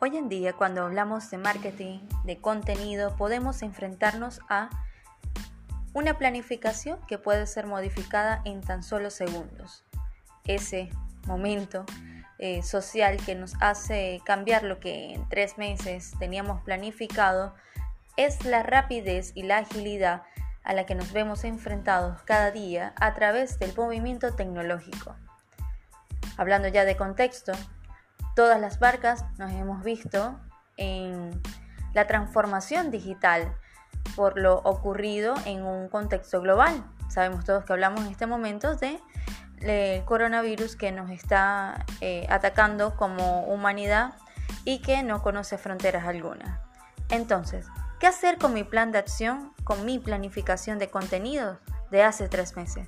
Hoy en día, cuando hablamos de marketing, de contenido, podemos enfrentarnos a una planificación que puede ser modificada en tan solo segundos. Ese momento eh, social que nos hace cambiar lo que en tres meses teníamos planificado es la rapidez y la agilidad a la que nos vemos enfrentados cada día a través del movimiento tecnológico. Hablando ya de contexto, todas las barcas nos hemos visto en la transformación digital por lo ocurrido en un contexto global. Sabemos todos que hablamos en este momento de el coronavirus que nos está eh, atacando como humanidad y que no conoce fronteras algunas. Entonces, ¿qué hacer con mi plan de acción, con mi planificación de contenidos de hace tres meses?